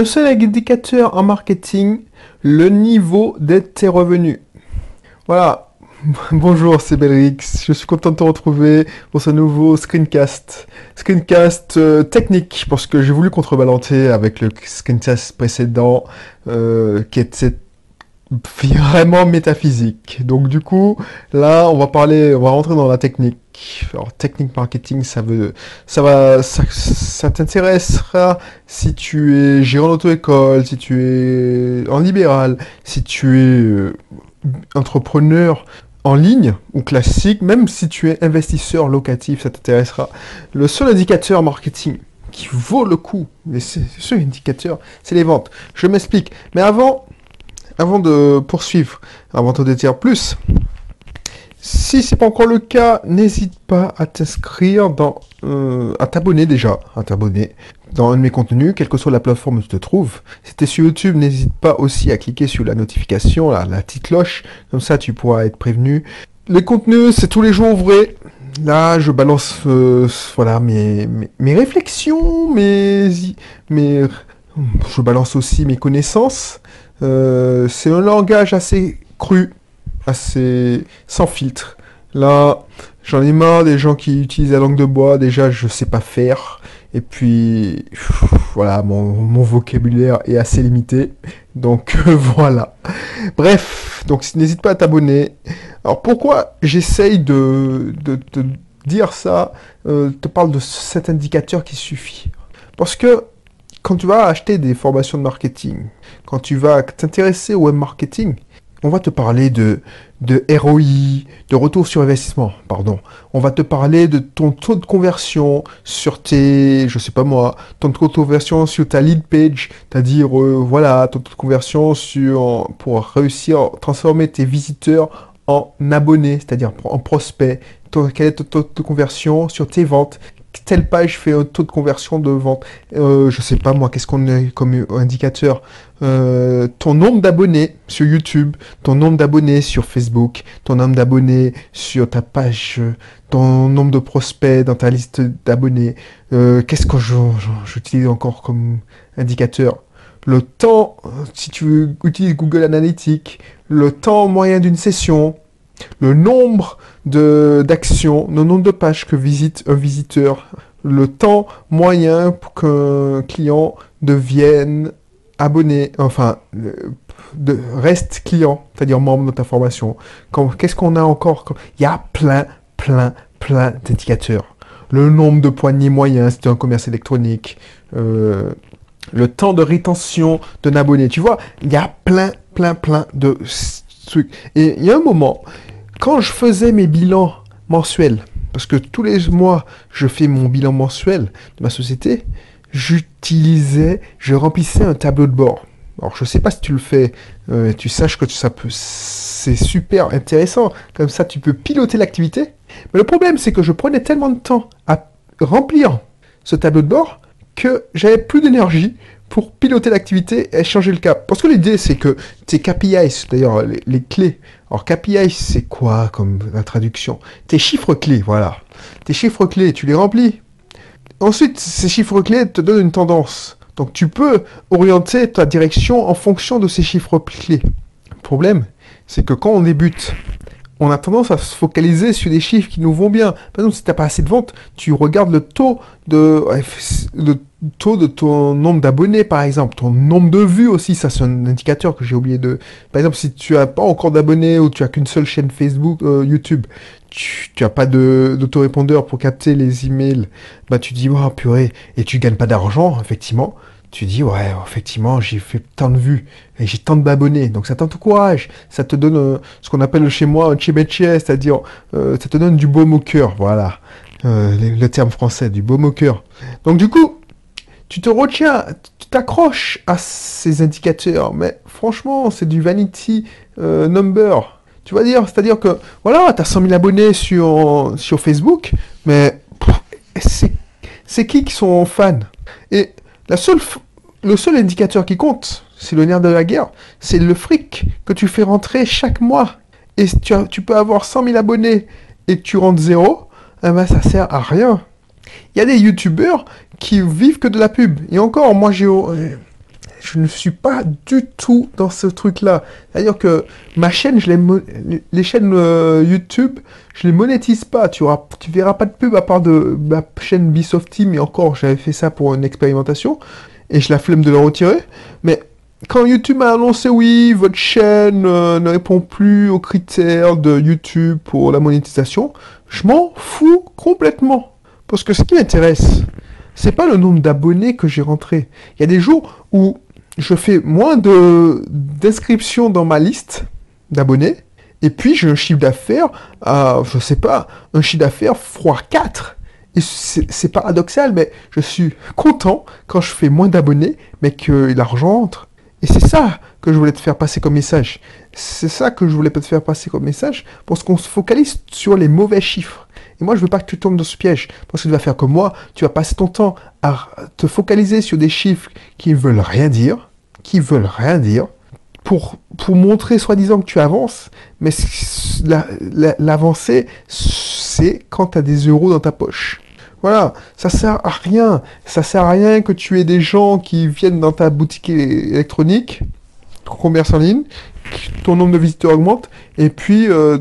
un seul indicateur en marketing, le niveau de tes revenus. Voilà. Bonjour, c'est Belrix. Je suis content de te retrouver pour ce nouveau screencast. Screencast euh, technique, parce que j'ai voulu contrebalancer avec le screencast précédent, euh, qui était vraiment métaphysique. Donc du coup, là, on va parler, on va rentrer dans la technique. Alors, technique marketing, ça veut, ça va, ça, t'intéressera si tu es gérant d'auto-école, si tu es en libéral, si tu es euh, entrepreneur en ligne ou classique, même si tu es investisseur locatif, ça t'intéressera. Le seul indicateur marketing qui vaut le coup, mais c'est ce indicateur, c'est les ventes. Je m'explique. Mais avant, avant de poursuivre, avant de dire plus, si c'est pas encore le cas, n'hésite pas à t'inscrire dans, euh, à t'abonner déjà, à t'abonner dans un de mes contenus, quelle que soit la plateforme où tu te trouves. Si tu es sur YouTube, n'hésite pas aussi à cliquer sur la notification, la, petite cloche, comme ça tu pourras être prévenu. Les contenus, c'est tous les jours vrai. Là, je balance, euh, voilà, mes, mes, réflexions, mes, mes, je balance aussi mes connaissances. Euh, c'est un langage assez cru, assez sans filtre. Là, j'en ai marre des gens qui utilisent la langue de bois. Déjà, je sais pas faire. Et puis, voilà, mon, vocabulaire est assez limité. Donc, voilà. Bref, donc n'hésite pas à t'abonner. Alors, pourquoi j'essaye de, de, dire ça euh, te parle de cet indicateur qui suffit? Parce que quand tu vas acheter des formations de marketing, quand tu vas t'intéresser au web marketing, on va te parler de, de ROI, de retour sur investissement, pardon. On va te parler de ton taux de conversion sur tes, je sais pas moi, ton taux de conversion sur ta lead page, c'est-à-dire, euh, voilà, ton taux de conversion sur, pour réussir à transformer tes visiteurs en abonnés, c'est-à-dire en prospects. Quel est ton taux de conversion sur tes ventes? Telle page fait un taux de conversion de vente. Euh, je sais pas moi, qu'est-ce qu'on a comme indicateur? Euh, Ton nombre d'abonnés sur YouTube, ton nombre d'abonnés sur Facebook, ton nombre d'abonnés sur ta page, ton nombre de prospects dans ta liste d'abonnés. Euh, qu'est-ce que j'utilise encore comme indicateur? Le temps, si tu utilises Google Analytics, le temps moyen d'une session, le nombre d'actions, le nombre de pages que visite un visiteur, le temps moyen pour qu'un client devienne abonné, enfin, de, reste client, c'est-à-dire membre de ta formation. Qu'est-ce qu'on a encore Il y a plein, plein, plein d'indicateurs. Le nombre de poignées moyens, c'est un commerce électronique. Euh, le temps de rétention d'un abonné. Tu vois, il y a plein, plein, plein de trucs. Et il y a un moment, quand je faisais mes bilans mensuels, parce que tous les mois, je fais mon bilan mensuel de ma société, j'utilisais, je remplissais un tableau de bord. Alors, je ne sais pas si tu le fais, euh, tu saches que ça peut, c'est super intéressant. Comme ça, tu peux piloter l'activité. Mais le problème, c'est que je prenais tellement de temps à remplir ce tableau de bord que j'avais plus d'énergie pour piloter l'activité et changer le cap. Parce que l'idée, c'est que tes KPIs, d'ailleurs, les, clés. Alors, KPIs, c'est quoi comme la traduction? Tes chiffres clés, voilà. Tes chiffres clés, tu les remplis. Ensuite, ces chiffres clés te donnent une tendance. Donc, tu peux orienter ta direction en fonction de ces chiffres clés. Le problème, c'est que quand on débute, on a tendance à se focaliser sur des chiffres qui nous vont bien. Par exemple, si tu n'as pas assez de ventes, tu regardes le taux de, le taux de ton nombre d'abonnés, par exemple, ton nombre de vues aussi, ça c'est un indicateur que j'ai oublié de... Par exemple, si tu as pas encore d'abonnés ou tu as qu'une seule chaîne Facebook, euh, YouTube, tu, tu as pas d'autorépondeur pour capter les emails, bah tu dis, oh purée, et tu gagnes pas d'argent, effectivement, tu dis, ouais, effectivement, j'ai fait tant de vues et j'ai tant d'abonnés. Donc ça t'encourage, ça te donne euh, ce qu'on appelle chez moi un chibeche, c'est-à-dire euh, ça te donne du baume au cœur, voilà, le terme français, du baume au cœur. Donc du coup, tu te retiens, tu t'accroches à ces indicateurs, mais franchement, c'est du vanity euh, number. Tu vas dire, c'est-à-dire que, voilà, tu as 100 000 abonnés sur, sur Facebook, mais c'est qui qui sont fans? Et le seul indicateur qui compte, c'est le nerf de la guerre, c'est le fric que tu fais rentrer chaque mois. Et tu, peux avoir 100 000 abonnés et que tu rentres zéro, eh ben, ça sert à rien. Il y a des youtubeurs qui vivent que de la pub. Et encore, moi j'ai... je ne suis pas du tout dans ce truc-là. C'est-à-dire que ma chaîne, je les, chaînes euh, YouTube, je les monétise pas. Tu auras, tu verras pas de pub à part de ma chaîne Bisoft Team. Et encore, j'avais fait ça pour une expérimentation et je la flemme de le retirer. Mais quand YouTube a annoncé oui, votre chaîne euh, ne répond plus aux critères de YouTube pour la monétisation, je m'en fous complètement. Parce que ce qui m'intéresse, c'est pas le nombre d'abonnés que j'ai rentré. Il y a des jours où je fais moins de d'inscriptions dans ma liste d'abonnés, et puis j'ai un chiffre d'affaires à, je sais pas, un chiffre d'affaires x 4. Et c'est paradoxal, mais je suis content quand je fais moins d'abonnés, mais que l'argent entre. Et c'est ça que je voulais te faire passer comme message. C'est ça que je voulais te faire passer comme message, parce qu'on se focalise sur les mauvais chiffres. Et moi, je veux pas que tu tombes dans ce piège, parce que tu vas faire comme moi, tu vas passer ton temps à te focaliser sur des chiffres qui ne veulent rien dire, qui veulent rien dire, pour, pour montrer soi-disant que tu avances, mais l'avancée, c'est quand tu as des euros dans ta poche. Voilà, ça sert à rien. Ça sert à rien que tu aies des gens qui viennent dans ta boutique électronique, commerce en ligne, ton nombre de visiteurs augmente, et puis euh,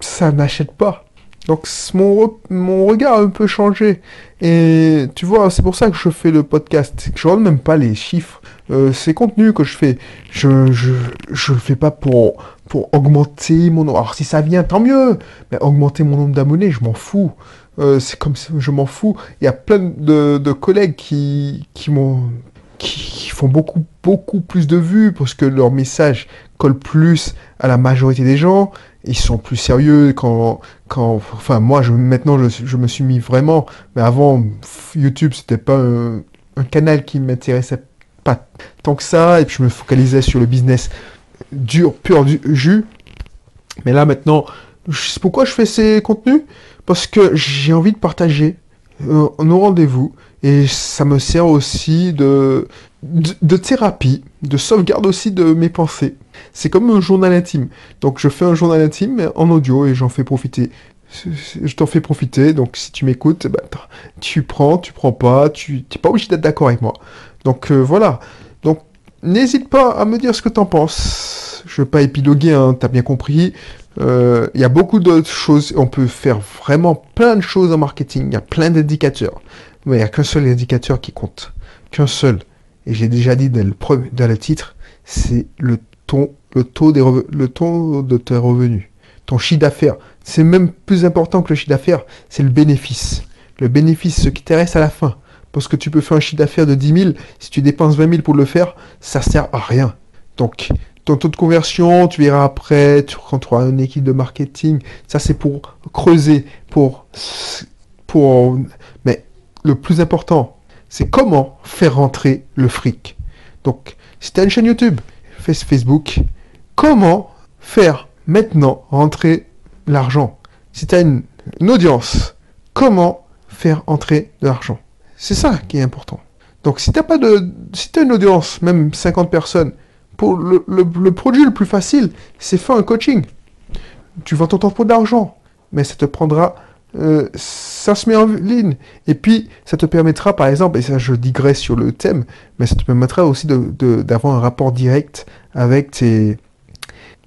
ça n'achète pas. Donc mon, mon regard a un peu changé. Et tu vois, c'est pour ça que je fais le podcast. Je regarde même pas les chiffres. Euh, ces contenus que je fais, je, je, je le fais pas pour, pour augmenter mon nombre. Alors si ça vient, tant mieux. Mais augmenter mon nombre d'abonnés, je m'en fous. Euh, c'est comme je m'en fous. Il y a plein de, de collègues qui, qui m'ont qui font beaucoup beaucoup plus de vues parce que leur message colle plus à la majorité des gens. Ils sont plus sérieux quand quand enfin moi je maintenant je, je me suis mis vraiment mais avant YouTube c'était pas un, canal qui m'intéressait pas tant que ça et puis je me focalisais sur le business dur pur jus. Mais là maintenant, c'est pourquoi je fais ces contenus parce que j'ai envie de partager euh, nos rendez-vous et ça me sert aussi de, de, thérapie, de sauvegarde aussi de mes pensées. C'est comme un journal intime. Donc je fais un journal intime en audio et j'en fais profiter. Je t'en fais profiter, donc si tu m'écoutes, bah, tu prends, tu prends pas, tu n'es pas obligé d'être d'accord avec moi. Donc euh, voilà. Donc n'hésite pas à me dire ce que tu en penses. Je veux pas épiloguer, hein, as bien compris. Euh, il y a beaucoup d'autres choses. On peut faire vraiment plein de choses en marketing. Il y a plein d'indicateurs. Mais il n'y a qu'un seul indicateur qui compte. Qu'un seul. Et j'ai déjà dit dans le, dans le titre, c'est le, ton, le, taux des le taux de tes revenus. Ton chiffre d'affaires. C'est même plus important que le chiffre d'affaires, c'est le bénéfice. Le bénéfice, ce qui t'intéresse à la fin. Parce que tu peux faire un chiffre d'affaires de 10 000, si tu dépenses 20 000 pour le faire, ça sert à rien. Donc, ton taux de conversion, tu verras après, tu, quand tu auras une équipe de marketing, ça c'est pour creuser, pour, pour, mais le plus important, c'est comment faire rentrer le fric. Donc, si tu as une chaîne YouTube, Facebook, comment faire maintenant rentrer l'argent? Si tu as une, audience, comment faire entrer de l'argent? C'est ça qui est important. Donc, si tu pas de, si as une audience, même 50 personnes, le, produit le plus facile, c'est faire un coaching. Tu vends ton temps pour de l'argent, mais ça te prendra, euh, ça se met en ligne. Et puis, ça te permettra, par exemple, et ça je digresse sur le thème, mais ça te permettra aussi d'avoir un rapport direct avec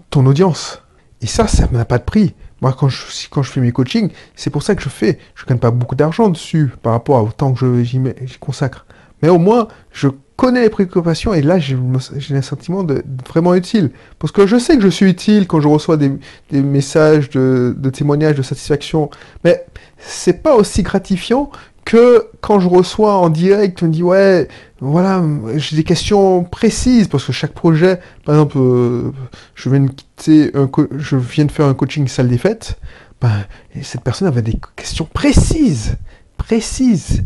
ton audience. Et ça, ça n'a pas de prix. Moi, quand je, quand je fais mes coachings, c'est pour ça que je fais. Je ne gagne pas beaucoup d'argent dessus par rapport au temps que j'y consacre. Mais au moins, je connais les préoccupations et là j'ai un sentiment de, vraiment utile. Parce que je sais que je suis utile quand je reçois des, messages de, témoignages de satisfaction, mais c'est pas aussi gratifiant que quand je reçois en direct, on me dit ouais, voilà, j'ai des questions précises parce que chaque projet, par exemple, euh, je viens de quitter, un je viens de faire un coaching salle des fêtes, ben, cette personne avait des questions précises, précises,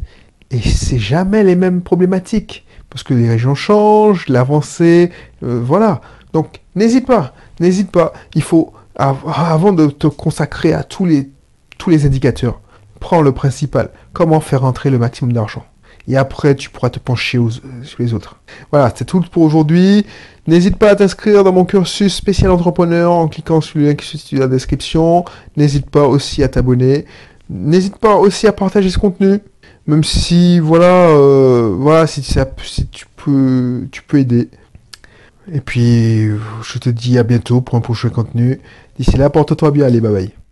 et c'est jamais les mêmes problématiques parce que les régions changent, l'avancée, euh, voilà. Donc n'hésite pas, n'hésite pas. Il faut, avant de te consacrer à tous les, tous les indicateurs, prends le principal. Comment faire entrer le maximum d'argent? Et après tu pourras te pencher sur les autres. Voilà, c'est tout pour aujourd'hui. N'hésite pas à t'inscrire dans mon cursus spécial entrepreneur en cliquant sur le lien qui se situe dans la description. N'hésite pas aussi à t'abonner. N'hésite pas aussi à partager ce contenu. Même si, voilà, euh, voilà, si, si tu peux, tu peux aider. Et puis, je te dis à bientôt pour un prochain contenu. D'ici là, porte-toi bien. Allez, bye bye.